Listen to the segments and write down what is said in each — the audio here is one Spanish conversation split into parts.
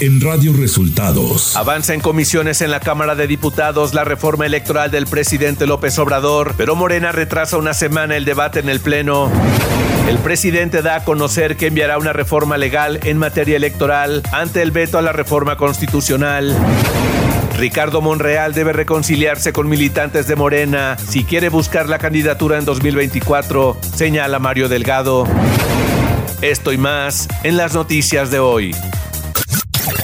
en Radio Resultados. Avanza en comisiones en la Cámara de Diputados la reforma electoral del presidente López Obrador, pero Morena retrasa una semana el debate en el Pleno. El presidente da a conocer que enviará una reforma legal en materia electoral ante el veto a la reforma constitucional. Ricardo Monreal debe reconciliarse con militantes de Morena si quiere buscar la candidatura en 2024, señala Mario Delgado. Esto y más en las noticias de hoy.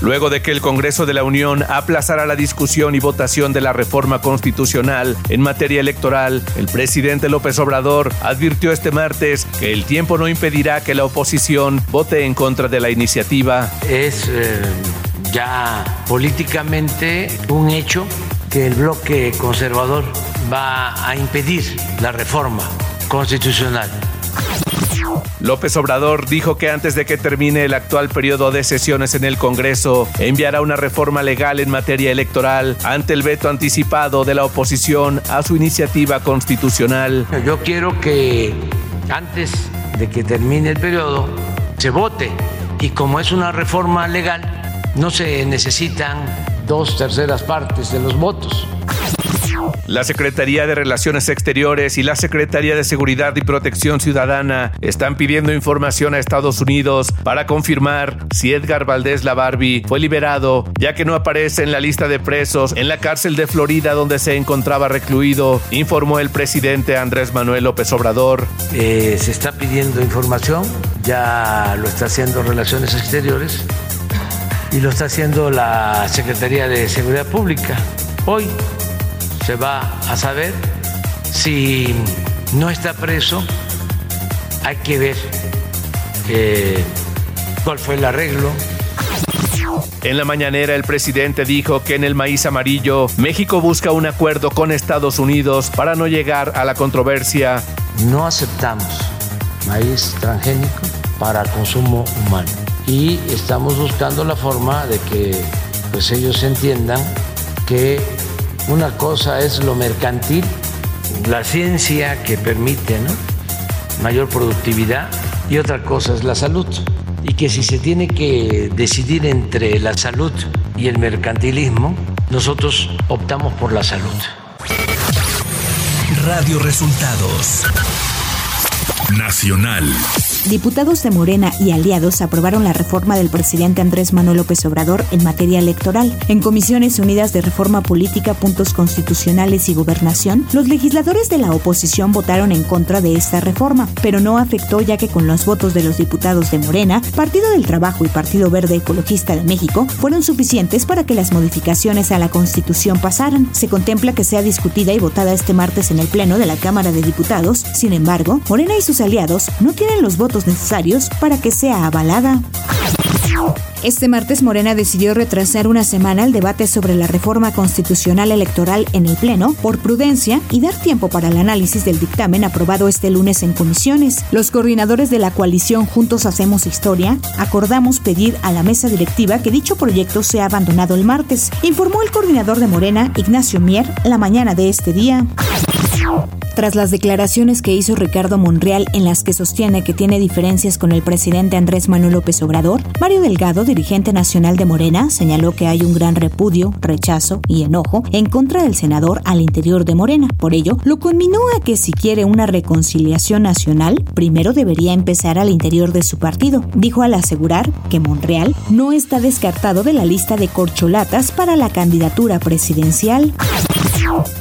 Luego de que el Congreso de la Unión aplazara la discusión y votación de la reforma constitucional en materia electoral, el presidente López Obrador advirtió este martes que el tiempo no impedirá que la oposición vote en contra de la iniciativa. Es eh, ya políticamente un hecho que el bloque conservador va a impedir la reforma constitucional López Obrador dijo que antes de que termine el actual periodo de sesiones en el Congreso, enviará una reforma legal en materia electoral ante el veto anticipado de la oposición a su iniciativa constitucional. Yo quiero que antes de que termine el periodo se vote y como es una reforma legal, no se necesitan dos terceras partes de los votos la Secretaría de Relaciones Exteriores y la Secretaría de Seguridad y Protección Ciudadana están pidiendo información a Estados Unidos para confirmar si Edgar Valdés Barbie fue liberado, ya que no aparece en la lista de presos en la cárcel de Florida donde se encontraba recluido, informó el presidente Andrés Manuel López Obrador. Eh, se está pidiendo información, ya lo está haciendo Relaciones Exteriores y lo está haciendo la Secretaría de Seguridad Pública. Hoy se va a saber. Si no está preso, hay que ver eh, cuál fue el arreglo. En la mañanera el presidente dijo que en el maíz amarillo México busca un acuerdo con Estados Unidos para no llegar a la controversia. No aceptamos maíz transgénico para consumo humano y estamos buscando la forma de que pues ellos entiendan que una cosa es lo mercantil, la ciencia que permite mayor productividad y otra cosa es la salud. Y que si se tiene que decidir entre la salud y el mercantilismo, nosotros optamos por la salud. Radio Resultados Nacional. Diputados de Morena y aliados aprobaron la reforma del presidente Andrés Manuel López Obrador en materia electoral. En Comisiones Unidas de Reforma Política, Puntos Constitucionales y Gobernación, los legisladores de la oposición votaron en contra de esta reforma, pero no afectó ya que con los votos de los diputados de Morena, Partido del Trabajo y Partido Verde Ecologista de México fueron suficientes para que las modificaciones a la Constitución pasaran. Se contempla que sea discutida y votada este martes en el Pleno de la Cámara de Diputados. Sin embargo, Morena y sus aliados no tienen los votos necesarios para que sea avalada. Este martes Morena decidió retrasar una semana el debate sobre la reforma constitucional electoral en el Pleno por prudencia y dar tiempo para el análisis del dictamen aprobado este lunes en comisiones. Los coordinadores de la coalición Juntos Hacemos Historia acordamos pedir a la mesa directiva que dicho proyecto sea abandonado el martes, informó el coordinador de Morena, Ignacio Mier, la mañana de este día. Tras las declaraciones que hizo Ricardo Monreal en las que sostiene que tiene diferencias con el presidente Andrés Manuel López Obrador, Mario Delgado, dirigente nacional de Morena, señaló que hay un gran repudio, rechazo y enojo en contra del senador al interior de Morena. Por ello, lo conminó a que si quiere una reconciliación nacional, primero debería empezar al interior de su partido. Dijo al asegurar que Monreal no está descartado de la lista de corcholatas para la candidatura presidencial.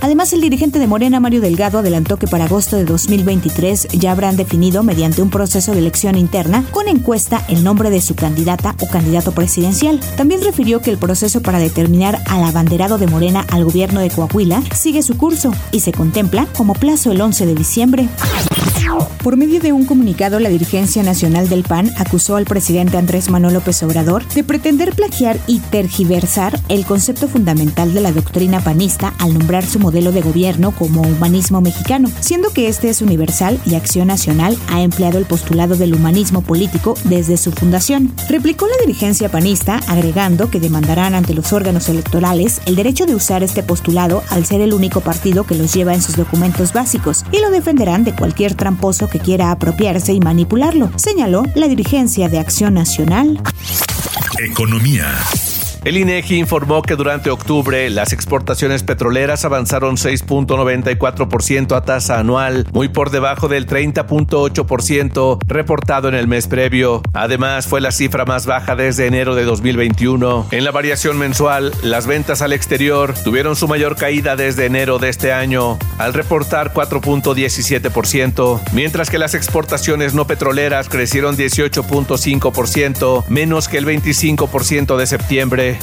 Además, el dirigente de Morena, Mario Delgado, adelantó que para agosto de 2023 ya habrán definido, mediante un proceso de elección interna, con encuesta el nombre de su candidata o candidato presidencial. También refirió que el proceso para determinar al abanderado de Morena al gobierno de Coahuila sigue su curso y se contempla como plazo el 11 de diciembre. Por medio de un comunicado, la dirigencia nacional del PAN acusó al presidente Andrés Manuel López Obrador de pretender plagiar y tergiversar el concepto fundamental de la doctrina panista al nombrar su modelo de gobierno como humanismo mexicano, siendo que este es universal y Acción Nacional ha empleado el postulado del humanismo político desde su fundación. Replicó la dirigencia panista agregando que demandarán ante los órganos electorales el derecho de usar este postulado al ser el único partido que los lleva en sus documentos básicos y lo defenderán de cualquier que quiera apropiarse y manipularlo, señaló la dirigencia de Acción Nacional. Economía. El INEGI informó que durante octubre las exportaciones petroleras avanzaron 6.94% a tasa anual, muy por debajo del 30.8% reportado en el mes previo. Además, fue la cifra más baja desde enero de 2021. En la variación mensual, las ventas al exterior tuvieron su mayor caída desde enero de este año, al reportar 4.17%, mientras que las exportaciones no petroleras crecieron 18.5%, menos que el 25% de septiembre.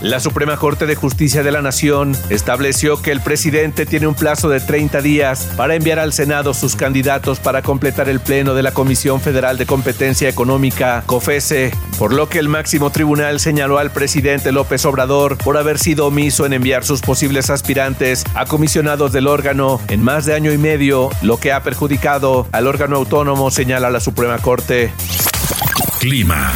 La Suprema Corte de Justicia de la Nación estableció que el presidente tiene un plazo de 30 días para enviar al Senado sus candidatos para completar el pleno de la Comisión Federal de Competencia Económica, COFESE, por lo que el máximo tribunal señaló al presidente López Obrador por haber sido omiso en enviar sus posibles aspirantes a comisionados del órgano en más de año y medio, lo que ha perjudicado al órgano autónomo, señala la Suprema Corte. Clima.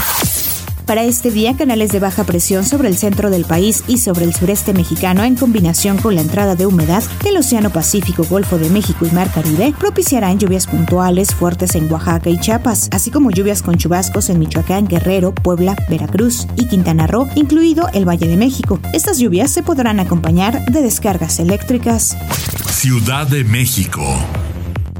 Para este día, canales de baja presión sobre el centro del país y sobre el sureste mexicano, en combinación con la entrada de humedad del Océano Pacífico, Golfo de México y Mar Caribe, propiciarán lluvias puntuales fuertes en Oaxaca y Chiapas, así como lluvias con chubascos en Michoacán, Guerrero, Puebla, Veracruz y Quintana Roo, incluido el Valle de México. Estas lluvias se podrán acompañar de descargas eléctricas. Ciudad de México.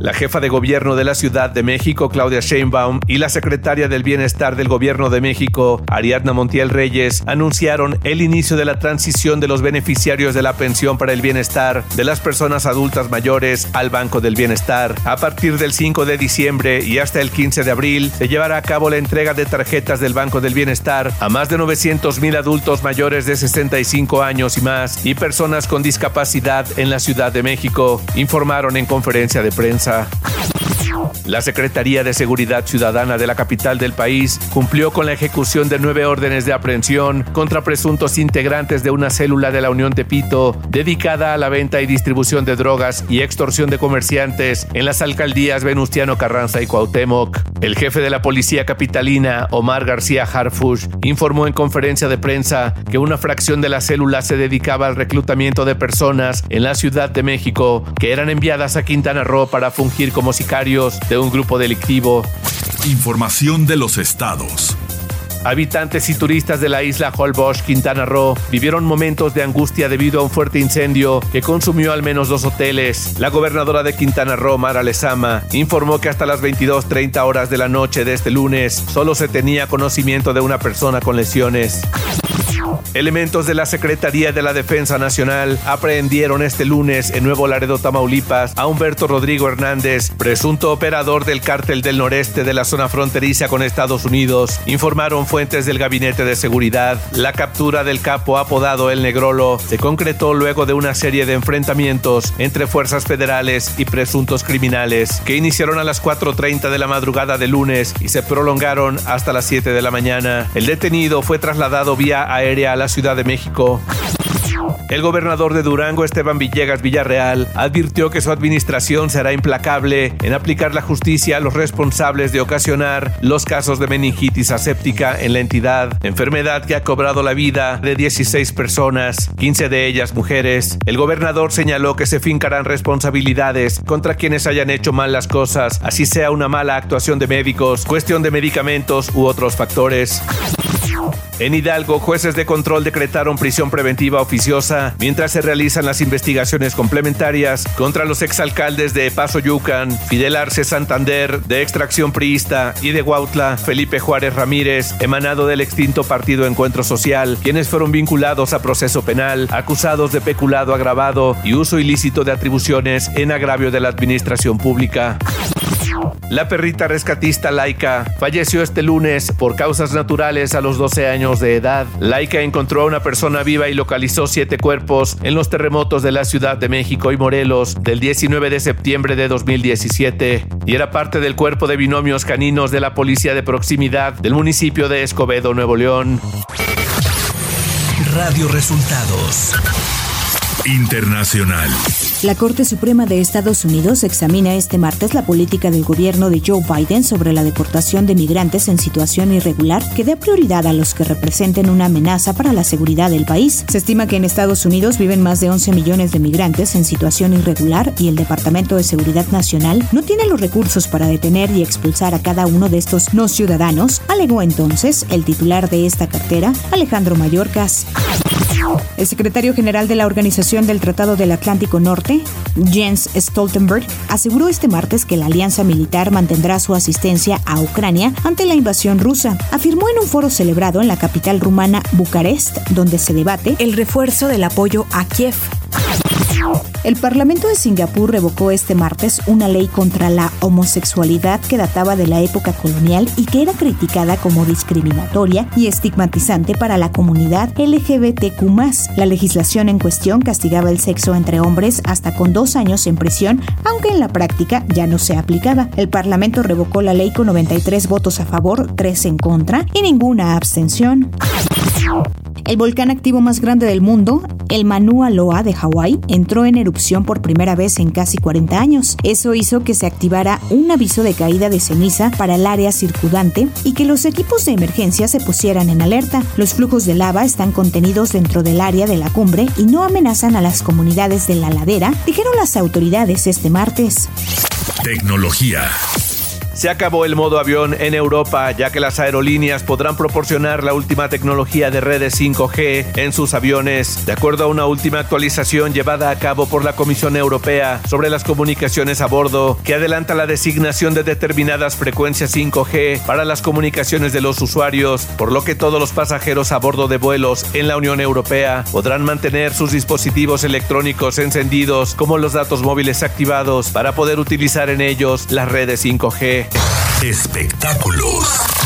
La jefa de gobierno de la Ciudad de México, Claudia Sheinbaum, y la secretaria del Bienestar del Gobierno de México, Ariadna Montiel Reyes, anunciaron el inicio de la transición de los beneficiarios de la pensión para el bienestar de las personas adultas mayores al Banco del Bienestar. A partir del 5 de diciembre y hasta el 15 de abril, se llevará a cabo la entrega de tarjetas del Banco del Bienestar a más de 900 mil adultos mayores de 65 años y más y personas con discapacidad en la Ciudad de México, informaron en conferencia de prensa. пока. La Secretaría de Seguridad Ciudadana de la capital del país cumplió con la ejecución de nueve órdenes de aprehensión contra presuntos integrantes de una célula de la Unión Tepito dedicada a la venta y distribución de drogas y extorsión de comerciantes en las alcaldías Venustiano Carranza y Cuauhtémoc. El jefe de la policía capitalina, Omar García Harfush, informó en conferencia de prensa que una fracción de la célula se dedicaba al reclutamiento de personas en la Ciudad de México que eran enviadas a Quintana Roo para fungir como sicarios de un grupo delictivo. Información de los estados. Habitantes y turistas de la isla Holbox, Quintana Roo, vivieron momentos de angustia debido a un fuerte incendio que consumió al menos dos hoteles. La gobernadora de Quintana Roo, Mara Lezama, informó que hasta las 22.30 horas de la noche de este lunes solo se tenía conocimiento de una persona con lesiones. Elementos de la Secretaría de la Defensa Nacional aprehendieron este lunes en Nuevo Laredo, Tamaulipas, a Humberto Rodrigo Hernández, presunto operador del cártel del noreste de la zona fronteriza con Estados Unidos. Informaron fuentes del Gabinete de Seguridad. La captura del capo apodado El Negrolo se concretó luego de una serie de enfrentamientos entre fuerzas federales y presuntos criminales que iniciaron a las 4.30 de la madrugada de lunes y se prolongaron hasta las 7 de la mañana. El detenido fue trasladado vía aérea a la Ciudad de México. El gobernador de Durango, Esteban Villegas Villarreal, advirtió que su administración será implacable en aplicar la justicia a los responsables de ocasionar los casos de meningitis aséptica en la entidad, enfermedad que ha cobrado la vida de 16 personas, 15 de ellas mujeres. El gobernador señaló que se fincarán responsabilidades contra quienes hayan hecho mal las cosas, así sea una mala actuación de médicos, cuestión de medicamentos u otros factores. En Hidalgo, jueces de control decretaron prisión preventiva oficiosa mientras se realizan las investigaciones complementarias contra los exalcaldes de Paso Yucan, Fidel Arce Santander, de extracción priista, y de Huautla, Felipe Juárez Ramírez, emanado del extinto Partido Encuentro Social, quienes fueron vinculados a proceso penal, acusados de peculado agravado y uso ilícito de atribuciones en agravio de la administración pública. La perrita rescatista Laika falleció este lunes por causas naturales a los 12 años de edad. Laika encontró a una persona viva y localizó siete cuerpos en los terremotos de la Ciudad de México y Morelos del 19 de septiembre de 2017 y era parte del cuerpo de binomios caninos de la Policía de Proximidad del municipio de Escobedo, Nuevo León. Radio Resultados Internacional. La Corte Suprema de Estados Unidos examina este martes la política del gobierno de Joe Biden sobre la deportación de migrantes en situación irregular que dé prioridad a los que representen una amenaza para la seguridad del país. Se estima que en Estados Unidos viven más de 11 millones de migrantes en situación irregular y el Departamento de Seguridad Nacional no tiene los recursos para detener y expulsar a cada uno de estos no ciudadanos, alegó entonces el titular de esta cartera, Alejandro Mayorkas. El secretario general de la Organización del Tratado del Atlántico Norte, Jens Stoltenberg, aseguró este martes que la alianza militar mantendrá su asistencia a Ucrania ante la invasión rusa. Afirmó en un foro celebrado en la capital rumana Bucarest, donde se debate el refuerzo del apoyo a Kiev. El Parlamento de Singapur revocó este martes una ley contra la homosexualidad que databa de la época colonial y que era criticada como discriminatoria y estigmatizante para la comunidad LGBTQ. La legislación en cuestión castigaba el sexo entre hombres hasta con dos años en prisión, aunque en la práctica ya no se aplicaba. El Parlamento revocó la ley con 93 votos a favor, 3 en contra y ninguna abstención. El volcán activo más grande del mundo, el Mauna Loa de Hawái, entró en erupción por primera vez en casi 40 años. Eso hizo que se activara un aviso de caída de ceniza para el área circundante y que los equipos de emergencia se pusieran en alerta. Los flujos de lava están contenidos dentro del área de la cumbre y no amenazan a las comunidades de la ladera, dijeron las autoridades este martes. Tecnología. Se acabó el modo avión en Europa, ya que las aerolíneas podrán proporcionar la última tecnología de redes 5G en sus aviones, de acuerdo a una última actualización llevada a cabo por la Comisión Europea sobre las comunicaciones a bordo, que adelanta la designación de determinadas frecuencias 5G para las comunicaciones de los usuarios, por lo que todos los pasajeros a bordo de vuelos en la Unión Europea podrán mantener sus dispositivos electrónicos encendidos como los datos móviles activados para poder utilizar en ellos las redes 5G. Espectáculos.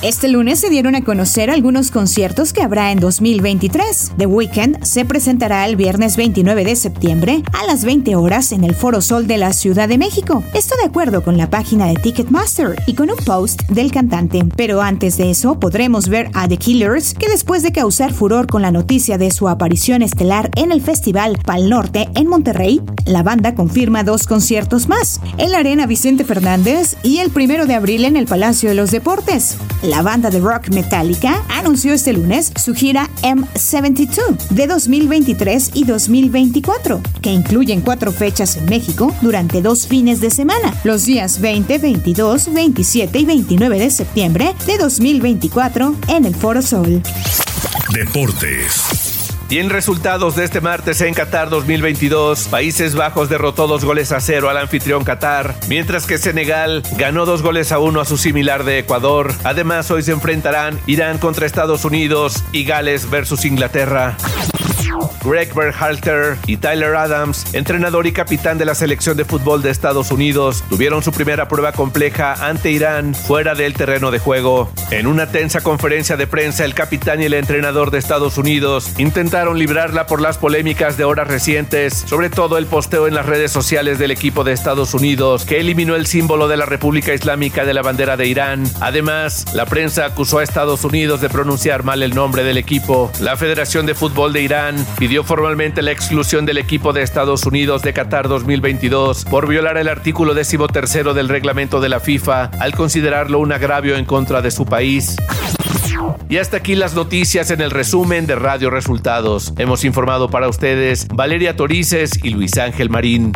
Este lunes se dieron a conocer algunos conciertos que habrá en 2023. The Weeknd se presentará el viernes 29 de septiembre a las 20 horas en el Foro Sol de la Ciudad de México. Esto de acuerdo con la página de Ticketmaster y con un post del cantante. Pero antes de eso podremos ver a The Killers, que después de causar furor con la noticia de su aparición estelar en el Festival Pal Norte en Monterrey, la banda confirma dos conciertos más, en la Arena Vicente Fernández y el primero de abril en el Palacio de los Deportes. La banda de rock Metallica anunció este lunes su gira M72 de 2023 y 2024, que incluyen cuatro fechas en México durante dos fines de semana, los días 20, 22, 27 y 29 de septiembre de 2024 en el Foro Sol. Deportes. Y en resultados de este martes en Qatar 2022, Países Bajos derrotó dos goles a cero al anfitrión Qatar, mientras que Senegal ganó dos goles a uno a su similar de Ecuador. Además, hoy se enfrentarán Irán contra Estados Unidos y Gales versus Inglaterra. Greg Berhalter y Tyler Adams, entrenador y capitán de la selección de fútbol de Estados Unidos, tuvieron su primera prueba compleja ante Irán fuera del terreno de juego. En una tensa conferencia de prensa, el capitán y el entrenador de Estados Unidos intentaron librarla por las polémicas de horas recientes, sobre todo el posteo en las redes sociales del equipo de Estados Unidos que eliminó el símbolo de la República Islámica de la bandera de Irán. Además, la prensa acusó a Estados Unidos de pronunciar mal el nombre del equipo. La Federación de Fútbol de Irán pidió formalmente la exclusión del equipo de Estados Unidos de Qatar 2022 por violar el artículo decimotercero del reglamento de la FIFA al considerarlo un agravio en contra de su país. Y hasta aquí las noticias en el resumen de Radio Resultados. Hemos informado para ustedes Valeria Torices y Luis Ángel Marín.